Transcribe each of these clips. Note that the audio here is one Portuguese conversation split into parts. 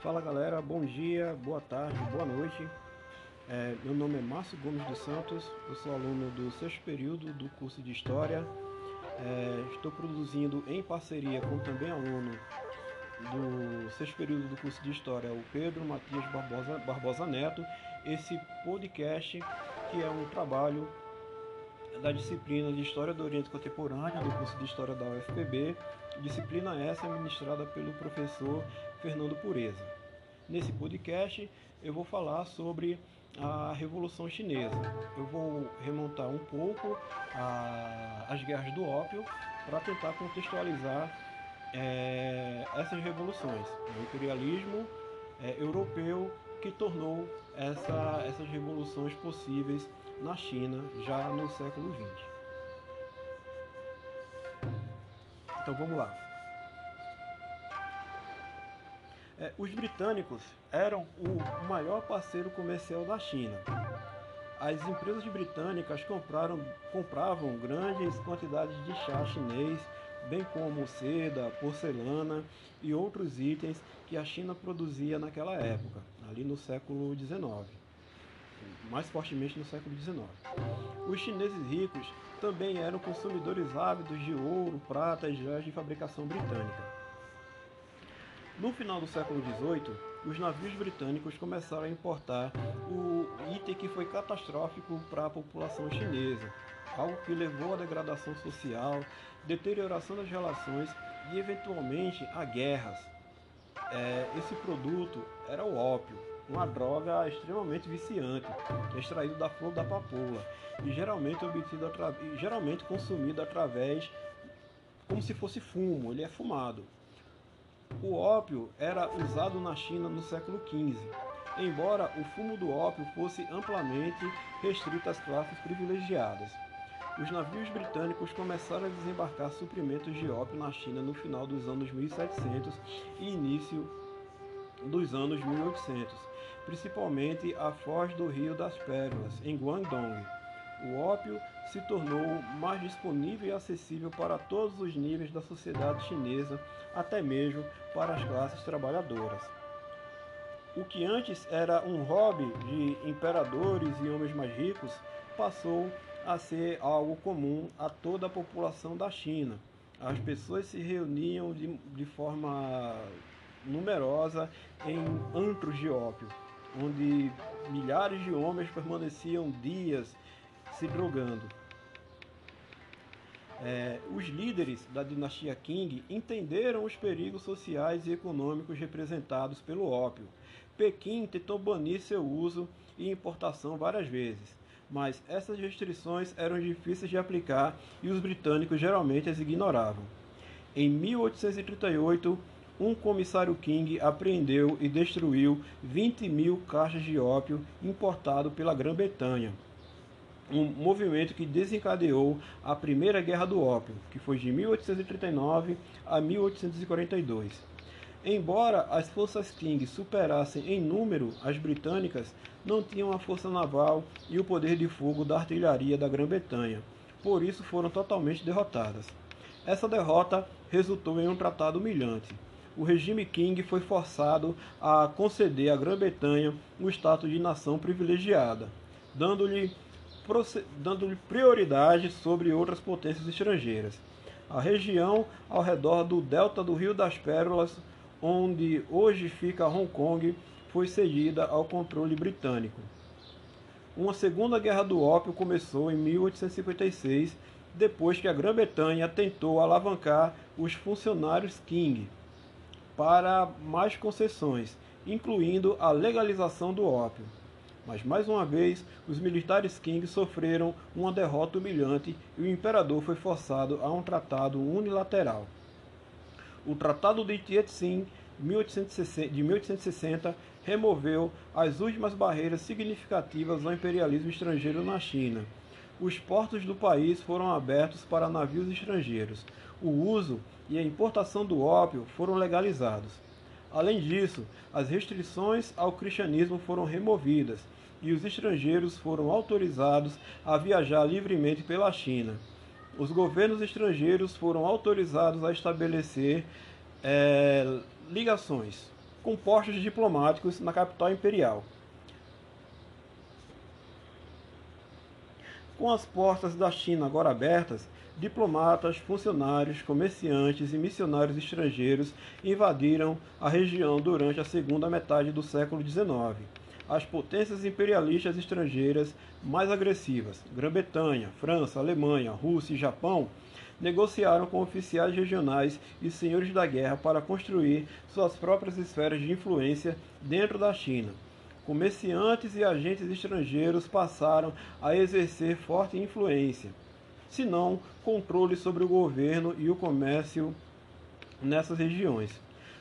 Fala galera, bom dia, boa tarde, boa noite. É, meu nome é Márcio Gomes dos Santos, eu sou aluno do sexto período do curso de História. É, estou produzindo em parceria com também aluno do sexto período do curso de História, o Pedro Matias Barbosa, Barbosa Neto, esse podcast que é um trabalho da disciplina de História do Oriente Contemporâneo do curso de História da UFPB, disciplina essa ministrada pelo professor Fernando Pureza. Nesse podcast eu vou falar sobre a Revolução Chinesa. Eu vou remontar um pouco a, as guerras do ópio para tentar contextualizar é, essas revoluções, o imperialismo é, europeu que tornou essa, essas revoluções possíveis na China já no século XX. Então vamos lá. É, os britânicos eram o maior parceiro comercial da China. As empresas britânicas compraram, compravam grandes quantidades de chá chinês, bem como seda, porcelana e outros itens que a China produzia naquela época, ali no século XIX, mais fortemente no século XIX. Os chineses ricos também eram consumidores ávidos de ouro, prata e joias de fabricação britânica. No final do século XVIII, os navios britânicos começaram a importar o item que foi catastrófico para a população chinesa, algo que levou à degradação social, deterioração das relações e eventualmente a guerras. É, esse produto era o ópio, uma droga extremamente viciante, extraído da flor da papoula e geralmente obtido geralmente consumido através como se fosse fumo, ele é fumado. O ópio era usado na China no século XV, embora o fumo do ópio fosse amplamente restrito às classes privilegiadas. Os navios britânicos começaram a desembarcar suprimentos de ópio na China no final dos anos 1700 e início dos anos 1800, principalmente a foz do Rio das Pérolas, em Guangdong. O ópio se tornou mais disponível e acessível para todos os níveis da sociedade chinesa, até mesmo para as classes trabalhadoras. O que antes era um hobby de imperadores e homens mais ricos passou a ser algo comum a toda a população da China. As pessoas se reuniam de, de forma numerosa em antros de ópio, onde milhares de homens permaneciam dias se drogando. É, os líderes da dinastia Qing entenderam os perigos sociais e econômicos representados pelo ópio. Pequim tentou banir seu uso e importação várias vezes, mas essas restrições eram difíceis de aplicar e os britânicos geralmente as ignoravam. Em 1838, um comissário King apreendeu e destruiu 20 mil caixas de ópio importado pela Grã-Bretanha um movimento que desencadeou a Primeira Guerra do Ópio, que foi de 1839 a 1842. Embora as forças King superassem em número as britânicas, não tinham a força naval e o poder de fogo da artilharia da Grã-Bretanha, por isso foram totalmente derrotadas. Essa derrota resultou em um tratado humilhante. O regime King foi forçado a conceder à Grã-Bretanha o status de nação privilegiada, dando-lhe dando-lhe prioridade sobre outras potências estrangeiras. A região ao redor do delta do Rio das Pérolas, onde hoje fica Hong Kong, foi cedida ao controle britânico. Uma segunda guerra do ópio começou em 1856, depois que a Grã-Bretanha tentou alavancar os funcionários King para mais concessões, incluindo a legalização do ópio. Mas mais uma vez, os militares Qing sofreram uma derrota humilhante e o imperador foi forçado a um tratado unilateral. O Tratado de Tietzin de 1860 removeu as últimas barreiras significativas ao imperialismo estrangeiro na China. Os portos do país foram abertos para navios estrangeiros. O uso e a importação do ópio foram legalizados. Além disso, as restrições ao cristianismo foram removidas e os estrangeiros foram autorizados a viajar livremente pela China. os governos estrangeiros foram autorizados a estabelecer é, ligações com postos diplomáticos na capital imperial. Com as portas da China agora abertas, diplomatas, funcionários, comerciantes e missionários estrangeiros invadiram a região durante a segunda metade do século XIX. As potências imperialistas estrangeiras mais agressivas, Grã-Bretanha, França, Alemanha, Rússia e Japão, negociaram com oficiais regionais e senhores da guerra para construir suas próprias esferas de influência dentro da China. Comerciantes e agentes estrangeiros passaram a exercer forte influência se não controle sobre o governo e o comércio nessas regiões.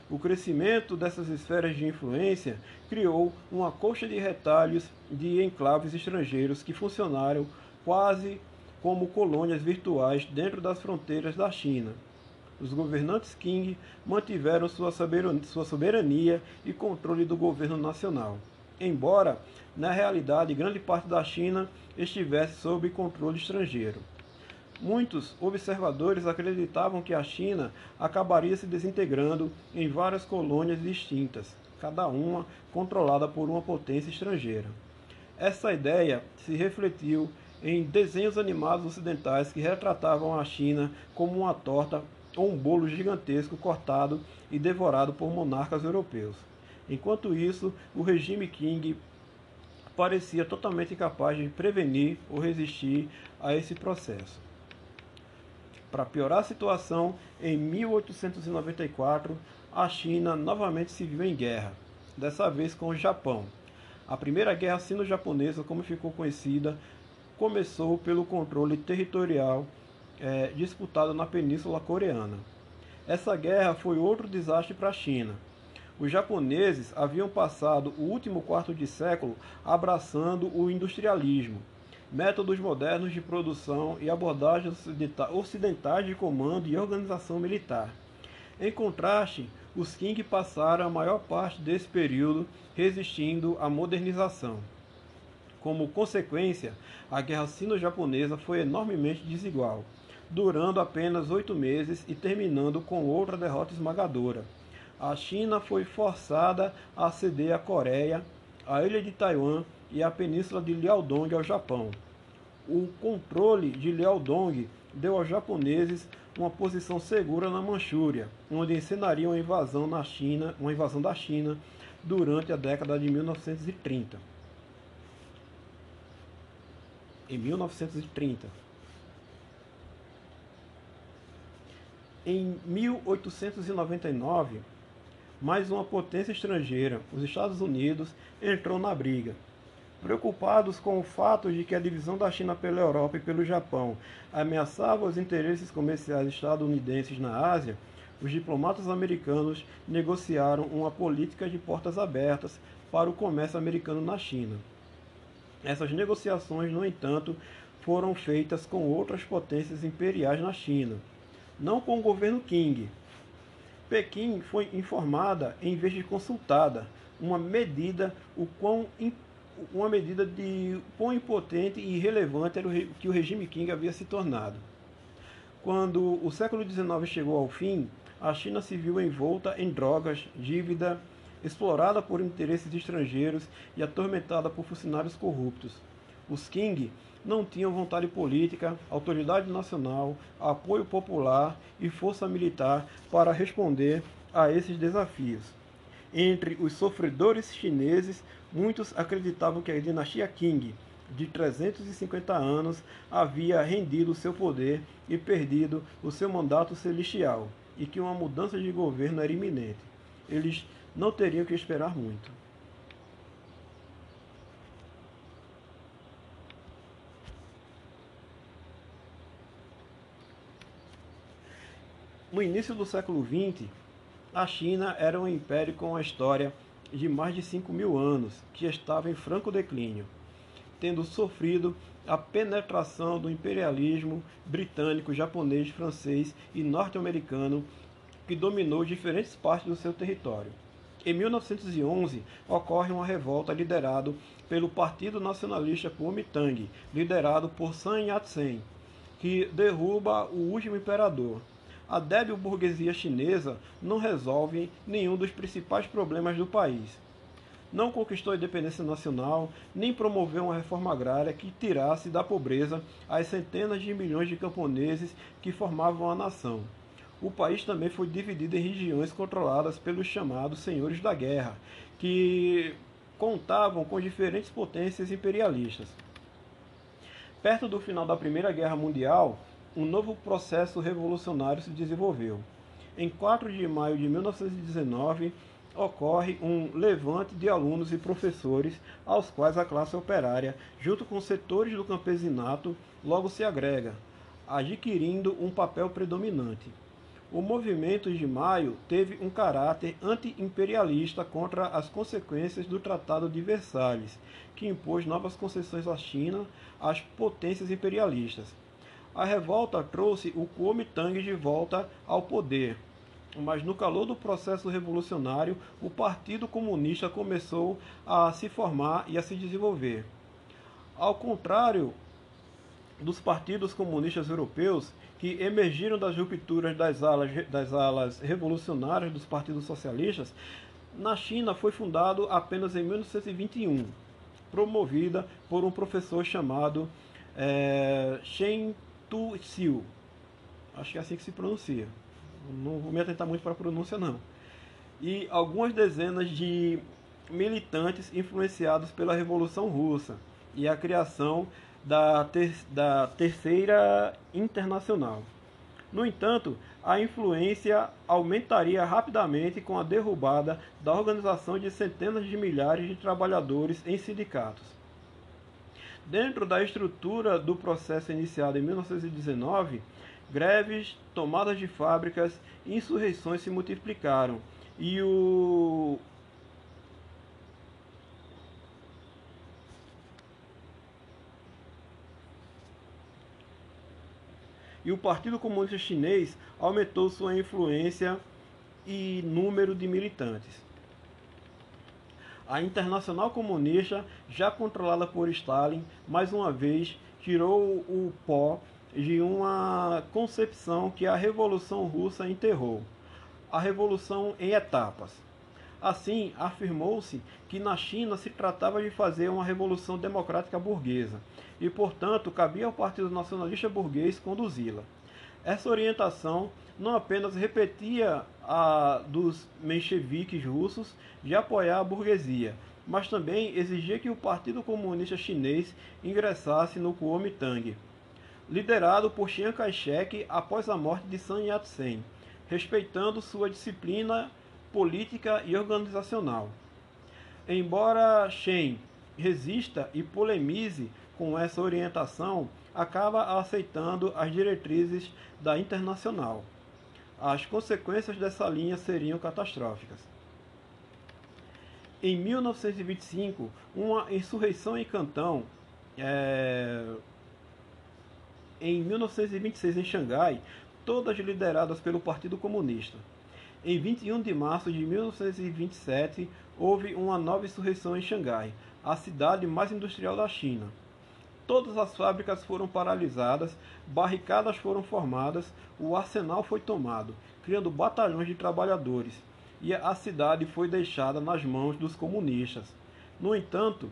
O crescimento dessas esferas de influência criou uma coxa de retalhos de enclaves estrangeiros que funcionaram quase como colônias virtuais dentro das fronteiras da China. Os governantes Qing mantiveram sua soberania e controle do governo nacional, embora, na realidade, grande parte da China estivesse sob controle estrangeiro. Muitos observadores acreditavam que a China acabaria se desintegrando em várias colônias distintas, cada uma controlada por uma potência estrangeira. Essa ideia se refletiu em desenhos animados ocidentais que retratavam a China como uma torta ou um bolo gigantesco cortado e devorado por monarcas europeus. Enquanto isso, o regime Qing parecia totalmente incapaz de prevenir ou resistir a esse processo. Para piorar a situação, em 1894, a China novamente se viu em guerra, dessa vez com o Japão. A Primeira Guerra Sino-Japonesa, como ficou conhecida, começou pelo controle territorial é, disputado na Península Coreana. Essa guerra foi outro desastre para a China. Os japoneses haviam passado o último quarto de século abraçando o industrialismo, métodos modernos de produção e abordagens ocidentais de comando e organização militar. Em contraste, os Qing passaram a maior parte desse período resistindo à modernização. Como consequência, a guerra sino-japonesa foi enormemente desigual, durando apenas oito meses e terminando com outra derrota esmagadora. A China foi forçada a ceder a Coreia, a ilha de Taiwan e a península de Liaodong ao Japão. O controle de Liaodong deu aos japoneses uma posição segura na Manchúria, onde encenariam uma invasão na China, uma invasão da China durante a década de 1930. Em 1930. Em 1899, mais uma potência estrangeira, os Estados Unidos, entrou na briga. Preocupados com o fato de que a divisão da China pela Europa e pelo Japão ameaçava os interesses comerciais estadunidenses na Ásia, os diplomatas americanos negociaram uma política de portas abertas para o comércio americano na China. Essas negociações, no entanto, foram feitas com outras potências imperiais na China, não com o governo Qing, Pequim foi informada em vez de consultada, uma medida o quão uma medida de quão impotente e irrelevante era o que o regime Qing havia se tornado. Quando o século XIX chegou ao fim, a China se viu envolta em drogas, dívida, explorada por interesses estrangeiros e atormentada por funcionários corruptos. Os Qing não tinham vontade política, autoridade nacional, apoio popular e força militar para responder a esses desafios. Entre os sofredores chineses, muitos acreditavam que a dinastia Qing, de 350 anos, havia rendido seu poder e perdido o seu mandato celestial, e que uma mudança de governo era iminente. Eles não teriam que esperar muito. No início do século XX, a China era um império com uma história de mais de 5 mil anos, que estava em franco declínio, tendo sofrido a penetração do imperialismo britânico, japonês, francês e norte-americano, que dominou diferentes partes do seu território. Em 1911, ocorre uma revolta liderada pelo Partido Nacionalista Kuomintang, liderado por Sun Yat-sen, que derruba o último imperador. A débil burguesia chinesa não resolve nenhum dos principais problemas do país. Não conquistou a independência nacional, nem promoveu uma reforma agrária que tirasse da pobreza as centenas de milhões de camponeses que formavam a nação. O país também foi dividido em regiões controladas pelos chamados senhores da guerra, que contavam com diferentes potências imperialistas. Perto do final da Primeira Guerra Mundial, um novo processo revolucionário se desenvolveu. Em 4 de maio de 1919, ocorre um levante de alunos e professores, aos quais a classe operária, junto com setores do campesinato, logo se agrega, adquirindo um papel predominante. O movimento de maio teve um caráter anti-imperialista contra as consequências do Tratado de Versalhes, que impôs novas concessões à China às potências imperialistas. A revolta trouxe o Kuomintang de volta ao poder, mas no calor do processo revolucionário, o Partido Comunista começou a se formar e a se desenvolver. Ao contrário dos partidos comunistas europeus, que emergiram das rupturas das alas, das alas revolucionárias dos partidos socialistas, na China foi fundado apenas em 1921, promovida por um professor chamado é, Shen Tu-xiu. Acho que é assim que se pronuncia. Não vou me atentar muito para a pronúncia, não. E algumas dezenas de militantes influenciados pela Revolução Russa e a criação da, ter da Terceira Internacional. No entanto, a influência aumentaria rapidamente com a derrubada da organização de centenas de milhares de trabalhadores em sindicatos. Dentro da estrutura do processo iniciado em 1919, greves, tomadas de fábricas e insurreições se multiplicaram, e o e o Partido Comunista Chinês aumentou sua influência e número de militantes. A Internacional Comunista, já controlada por Stalin, mais uma vez tirou o pó de uma concepção que a Revolução Russa enterrou. A revolução em etapas. Assim, afirmou-se que na China se tratava de fazer uma revolução democrática burguesa e, portanto, cabia ao Partido Nacionalista Burguês conduzi-la. Essa orientação não apenas repetia a dos mencheviques russos de apoiar a burguesia, mas também exigia que o Partido Comunista Chinês ingressasse no Kuomintang, liderado por Chiang Kai-shek após a morte de Sun Yat-sen, respeitando sua disciplina política e organizacional. Embora Chen resista e polemize com essa orientação, acaba aceitando as diretrizes da Internacional. As consequências dessa linha seriam catastróficas. Em 1925, uma insurreição em Cantão, é... em 1926 em Xangai, todas lideradas pelo Partido Comunista. Em 21 de março de 1927, houve uma nova insurreição em Xangai, a cidade mais industrial da China. Todas as fábricas foram paralisadas, barricadas foram formadas, o arsenal foi tomado, criando batalhões de trabalhadores, e a cidade foi deixada nas mãos dos comunistas. No entanto,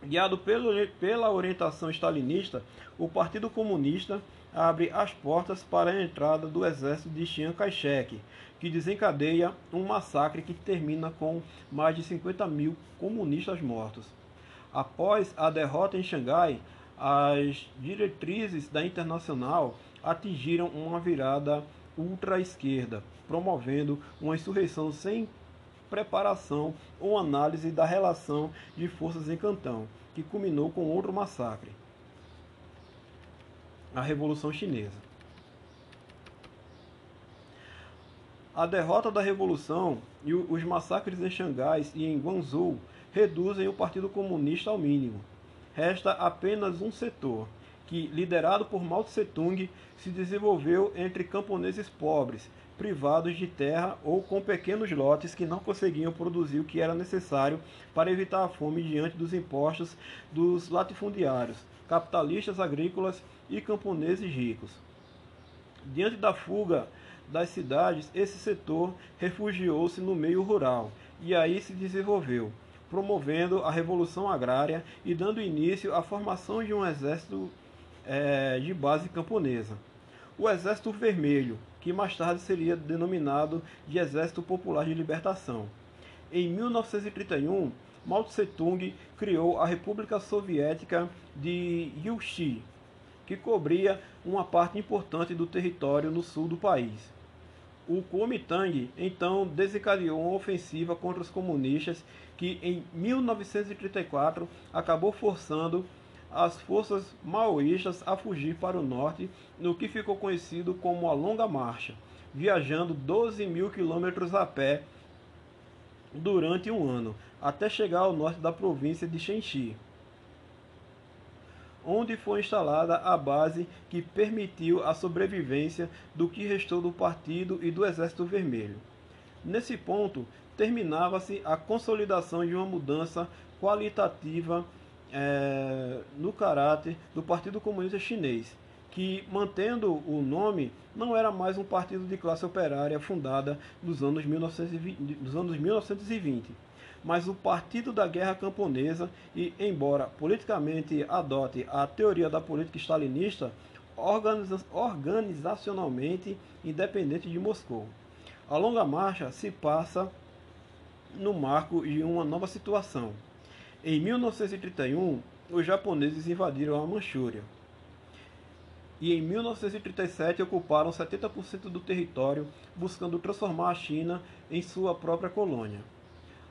guiado pelo, pela orientação stalinista, o Partido Comunista abre as portas para a entrada do exército de Chiang Kai-shek, que desencadeia um massacre que termina com mais de 50 mil comunistas mortos. Após a derrota em Xangai, as diretrizes da Internacional atingiram uma virada ultra-esquerda, promovendo uma insurreição sem preparação ou análise da relação de forças em Cantão, que culminou com outro massacre a Revolução Chinesa. A derrota da Revolução e os massacres em Xangai e em Guangzhou reduzem o Partido Comunista ao mínimo. Resta apenas um setor, que, liderado por Mao Tse-tung, se desenvolveu entre camponeses pobres, privados de terra ou com pequenos lotes que não conseguiam produzir o que era necessário para evitar a fome diante dos impostos dos latifundiários, capitalistas agrícolas e camponeses ricos. Diante da fuga das cidades, esse setor refugiou-se no meio rural e aí se desenvolveu, promovendo a revolução agrária e dando início à formação de um exército é, de base camponesa. O Exército Vermelho, que mais tarde seria denominado de Exército Popular de Libertação. Em 1931, Mao Tse-tung criou a República Soviética de Yuxi, que cobria uma parte importante do território no sul do país. O Kuomintang então desencadeou uma ofensiva contra os comunistas que em 1934 acabou forçando as forças maoístas a fugir para o norte, no que ficou conhecido como a Longa Marcha, viajando 12 mil quilômetros a pé durante um ano, até chegar ao norte da província de Shenxi, onde foi instalada a base que permitiu a sobrevivência do que restou do Partido e do Exército Vermelho. Nesse ponto, terminava-se a consolidação de uma mudança qualitativa é, no caráter do Partido Comunista Chinês, que, mantendo o nome, não era mais um partido de classe operária fundada nos anos 1920, nos anos 1920 mas o Partido da Guerra Camponesa e, embora politicamente adote a teoria da política stalinista, organiza organizacionalmente independente de Moscou. A longa marcha se passa no marco de uma nova situação. Em 1931, os japoneses invadiram a Manchúria. E em 1937 ocuparam 70% do território, buscando transformar a China em sua própria colônia.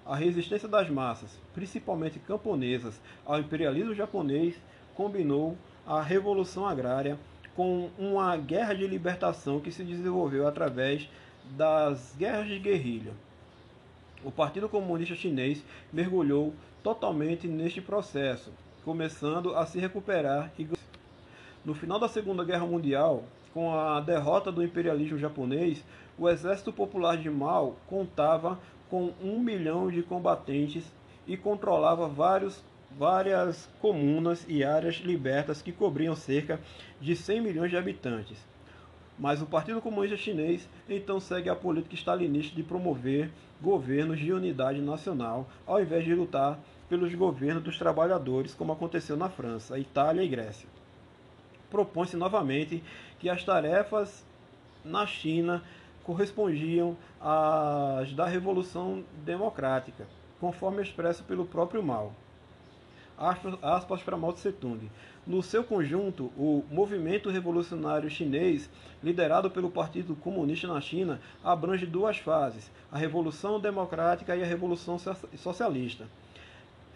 A resistência das massas, principalmente camponesas, ao imperialismo japonês combinou a revolução agrária com uma guerra de libertação que se desenvolveu através das guerras de guerrilha. O Partido Comunista Chinês mergulhou totalmente neste processo, começando a se recuperar e no final da Segunda Guerra Mundial, com a derrota do imperialismo japonês, o Exército Popular de Mao contava com um milhão de combatentes e controlava vários, várias comunas e áreas libertas que cobriam cerca de 100 milhões de habitantes. Mas o Partido Comunista Chinês então segue a política stalinista de promover governos de unidade nacional, ao invés de lutar pelos governos dos trabalhadores, como aconteceu na França, Itália e Grécia. Propõe-se novamente que as tarefas na China correspondiam às da Revolução Democrática, conforme expresso pelo próprio Mao. Aspas, para Mao Tse Tung. No seu conjunto, o movimento revolucionário chinês, liderado pelo Partido Comunista na China, abrange duas fases: a Revolução Democrática e a Revolução Socialista.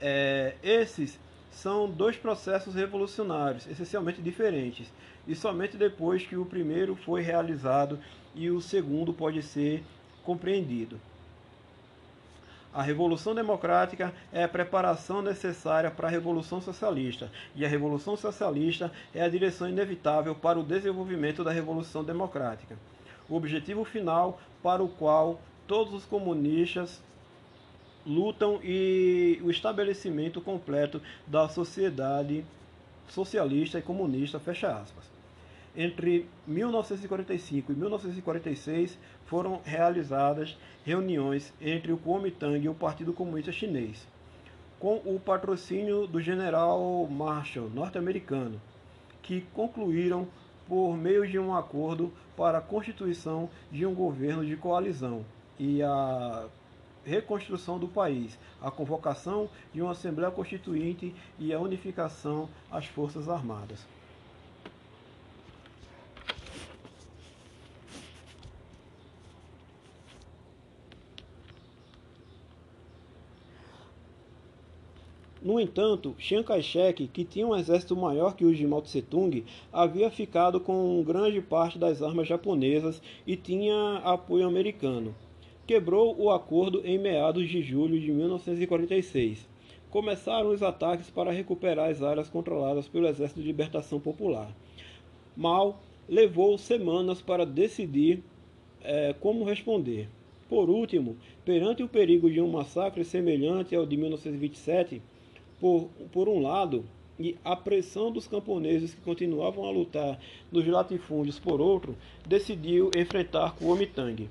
É, esses são dois processos revolucionários, essencialmente diferentes, e somente depois que o primeiro foi realizado e o segundo pode ser compreendido. A Revolução Democrática é a preparação necessária para a Revolução Socialista, e a Revolução Socialista é a direção inevitável para o desenvolvimento da Revolução Democrática. O objetivo final para o qual todos os comunistas lutam e o estabelecimento completo da sociedade socialista e comunista, fecha aspas. Entre 1945 e 1946 foram realizadas reuniões entre o Kuomintang e o Partido Comunista Chinês, com o patrocínio do general Marshall norte-americano, que concluíram por meio de um acordo para a constituição de um governo de coalizão e a reconstrução do país, a convocação de uma Assembleia Constituinte e a unificação às Forças Armadas. No entanto, Chiang Kai-shek, que tinha um exército maior que o de Mao Tse-tung, havia ficado com grande parte das armas japonesas e tinha apoio americano. Quebrou o acordo em meados de julho de 1946. Começaram os ataques para recuperar as áreas controladas pelo Exército de Libertação Popular. Mao levou semanas para decidir é, como responder. Por último, perante o perigo de um massacre semelhante ao de 1927, por, por um lado, e a pressão dos camponeses que continuavam a lutar nos latifúndios por outro, decidiu enfrentar Kuomintang,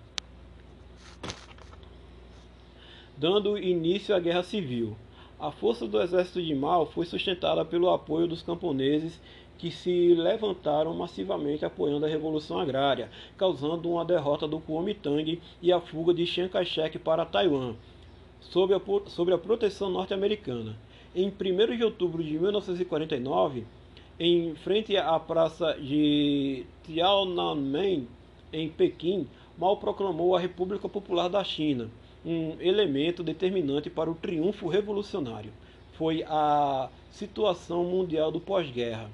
dando início à Guerra Civil. A força do exército de Mao foi sustentada pelo apoio dos camponeses que se levantaram massivamente apoiando a Revolução Agrária, causando uma derrota do Kuomintang e a fuga de Chiang Kai-shek para Taiwan, sob a, sob a proteção norte-americana. Em 1 de outubro de 1949, em frente à praça de Tiananmen, em Pequim, Mao proclamou a República Popular da China, um elemento determinante para o triunfo revolucionário. Foi a situação mundial do pós-guerra.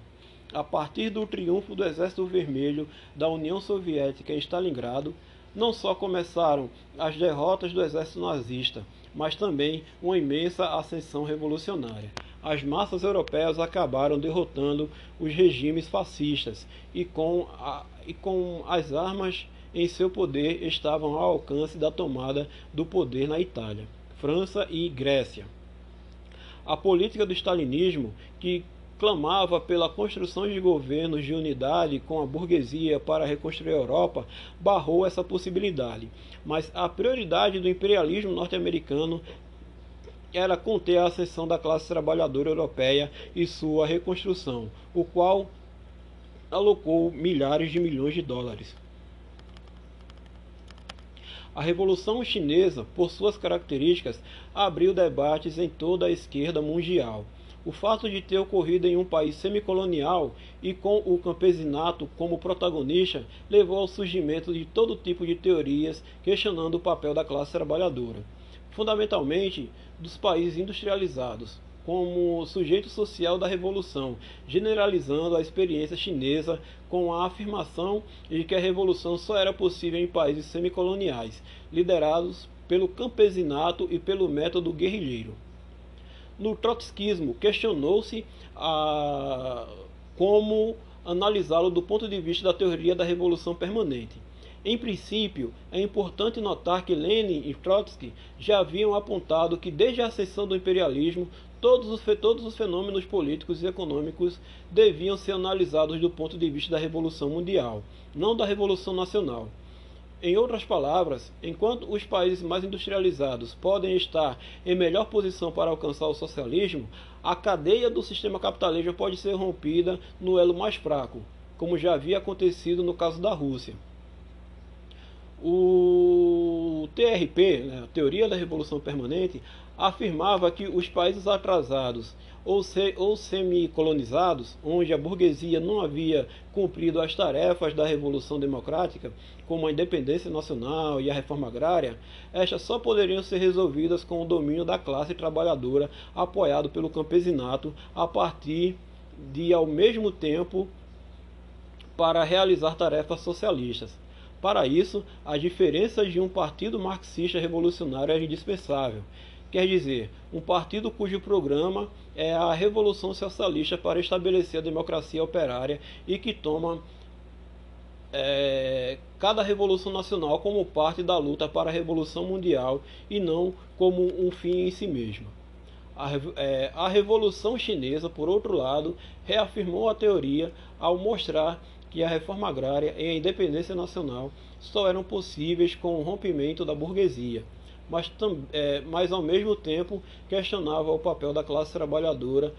A partir do triunfo do Exército Vermelho da União Soviética em Stalingrado, não só começaram as derrotas do exército nazista, mas também uma imensa ascensão revolucionária. As massas europeias acabaram derrotando os regimes fascistas e com, a, e com as armas em seu poder estavam ao alcance da tomada do poder na Itália, França e Grécia. A política do stalinismo, que clamava pela construção de governos de unidade com a burguesia para reconstruir a Europa, barrou essa possibilidade. Mas a prioridade do imperialismo norte-americano era conter a ascensão da classe trabalhadora europeia e sua reconstrução, o qual alocou milhares de milhões de dólares. A Revolução Chinesa, por suas características, abriu debates em toda a esquerda mundial. O fato de ter ocorrido em um país semicolonial e com o campesinato como protagonista levou ao surgimento de todo tipo de teorias questionando o papel da classe trabalhadora, fundamentalmente dos países industrializados, como sujeito social da revolução, generalizando a experiência chinesa com a afirmação de que a revolução só era possível em países semicoloniais, liderados pelo campesinato e pelo método guerrilheiro. No trotskismo, questionou-se como analisá-lo do ponto de vista da teoria da revolução permanente. Em princípio, é importante notar que Lenin e Trotsky já haviam apontado que desde a ascensão do imperialismo, todos os, todos os fenômenos políticos e econômicos deviam ser analisados do ponto de vista da revolução mundial, não da revolução nacional. Em outras palavras, enquanto os países mais industrializados podem estar em melhor posição para alcançar o socialismo, a cadeia do sistema capitalista pode ser rompida no elo mais fraco, como já havia acontecido no caso da Rússia. O TRP, né, a Teoria da Revolução Permanente, afirmava que os países atrasados ou, se, ou semi-colonizados, onde a burguesia não havia cumprido as tarefas da Revolução Democrática, como a independência nacional e a reforma agrária, estas só poderiam ser resolvidas com o domínio da classe trabalhadora apoiado pelo campesinato a partir de, ao mesmo tempo, para realizar tarefas socialistas. Para isso, a diferença de um partido marxista revolucionário é indispensável. Quer dizer, um partido cujo programa é a Revolução Socialista para estabelecer a democracia operária e que toma é, cada revolução nacional como parte da luta para a revolução mundial e não como um fim em si mesmo. A, é, a Revolução Chinesa, por outro lado, reafirmou a teoria ao mostrar que a reforma agrária e a independência nacional só eram possíveis com o rompimento da burguesia, mas, é, mas ao mesmo tempo questionava o papel da classe trabalhadora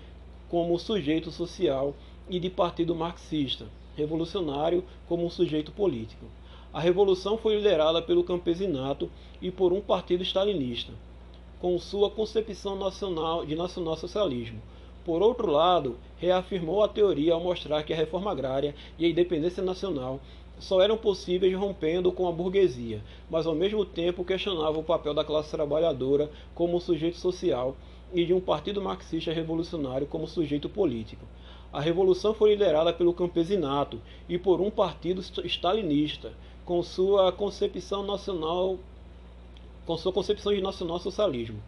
como sujeito social e de partido marxista, revolucionário como um sujeito político. A revolução foi liderada pelo campesinato e por um partido stalinista, com sua concepção nacional de nacional-socialismo por outro lado, reafirmou a teoria ao mostrar que a reforma agrária e a independência nacional só eram possíveis rompendo com a burguesia, mas ao mesmo tempo questionava o papel da classe trabalhadora como sujeito social e de um partido marxista revolucionário como sujeito político. A revolução foi liderada pelo campesinato e por um partido stalinista, com sua concepção nacional, com sua concepção de nacional-socialismo.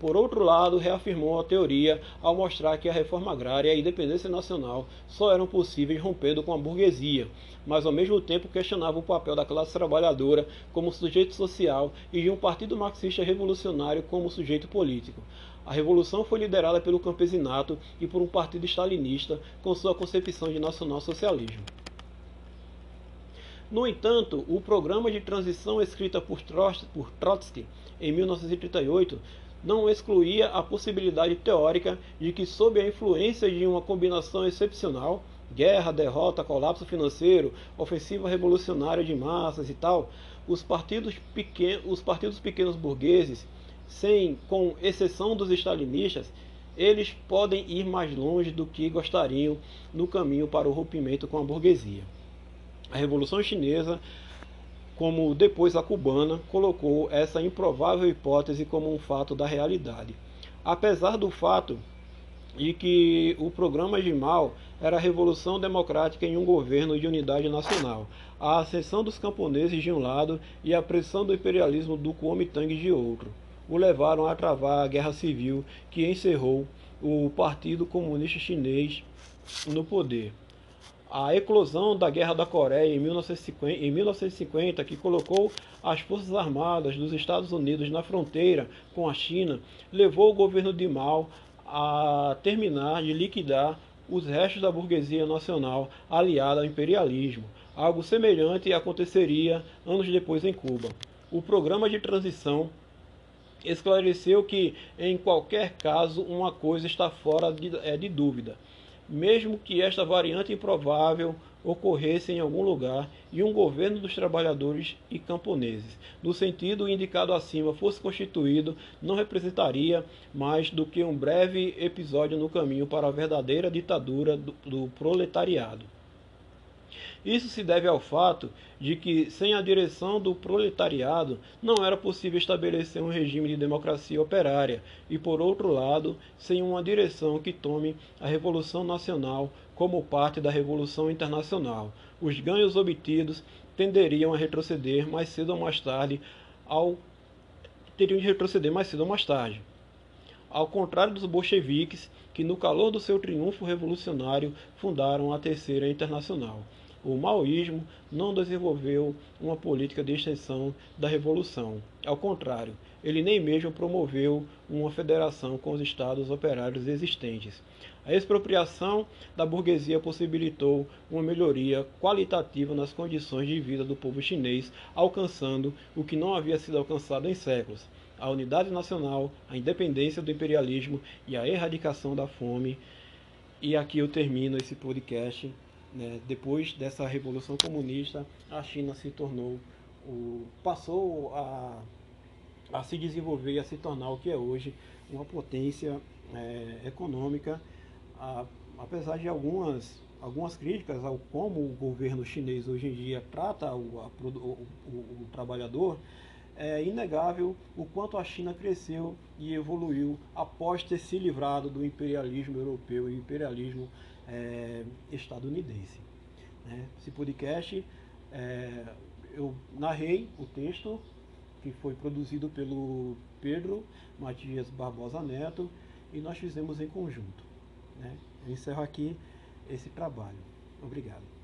Por outro lado, reafirmou a teoria ao mostrar que a reforma agrária e a independência nacional só eram possíveis rompendo com a burguesia, mas ao mesmo tempo questionava o papel da classe trabalhadora como sujeito social e de um partido marxista revolucionário como sujeito político. A revolução foi liderada pelo campesinato e por um partido stalinista com sua concepção de nacional-socialismo. No entanto, o programa de transição escrita por Trotsky em 1938 não excluía a possibilidade teórica de que, sob a influência de uma combinação excepcional guerra, derrota, colapso financeiro, ofensiva revolucionária de massas e tal, os partidos, os partidos pequenos burgueses, sem, com exceção dos stalinistas, eles podem ir mais longe do que gostariam no caminho para o rompimento com a burguesia. A Revolução Chinesa, como depois a cubana, colocou essa improvável hipótese como um fato da realidade. Apesar do fato de que o programa de Mao era a revolução democrática em um governo de unidade nacional, a ascensão dos camponeses de um lado e a pressão do imperialismo do Kuomintang de outro, o levaram a travar a guerra civil que encerrou o Partido Comunista Chinês no poder. A eclosão da Guerra da Coreia em 1950, em 1950, que colocou as Forças Armadas dos Estados Unidos na fronteira com a China, levou o governo de Mao a terminar de liquidar os restos da burguesia nacional aliada ao imperialismo. Algo semelhante aconteceria anos depois em Cuba. O programa de transição esclareceu que, em qualquer caso, uma coisa está fora de, é, de dúvida. Mesmo que esta variante improvável ocorresse em algum lugar e um governo dos trabalhadores e camponeses, no sentido indicado acima, fosse constituído, não representaria mais do que um breve episódio no caminho para a verdadeira ditadura do, do proletariado. Isso se deve ao fato de que, sem a direção do proletariado, não era possível estabelecer um regime de democracia operária, e, por outro lado, sem uma direção que tome a Revolução Nacional como parte da Revolução Internacional. Os ganhos obtidos tenderiam a retroceder mais cedo ou mais tarde ao teriam de retroceder mais cedo ou mais tarde. Ao contrário dos bolcheviques, que no calor do seu triunfo revolucionário fundaram a Terceira Internacional. O maoísmo não desenvolveu uma política de extensão da revolução. Ao contrário, ele nem mesmo promoveu uma federação com os estados operários existentes. A expropriação da burguesia possibilitou uma melhoria qualitativa nas condições de vida do povo chinês, alcançando o que não havia sido alcançado em séculos: a unidade nacional, a independência do imperialismo e a erradicação da fome. E aqui eu termino esse podcast. Né? Depois dessa revolução comunista, a China se tornou o, passou a, a se desenvolver a se tornar o que é hoje uma potência é, econômica, a, apesar de algumas algumas críticas ao como o governo chinês hoje em dia trata o, a, o, o, trabalhador, é inegável o quanto a China cresceu e evoluiu após ter se livrado do imperialismo europeu e imperialismo é, estadunidense. Né? Esse podcast, é, eu narrei o texto que foi produzido pelo Pedro Matias Barbosa Neto e nós fizemos em conjunto. Né? Eu encerro aqui esse trabalho. Obrigado.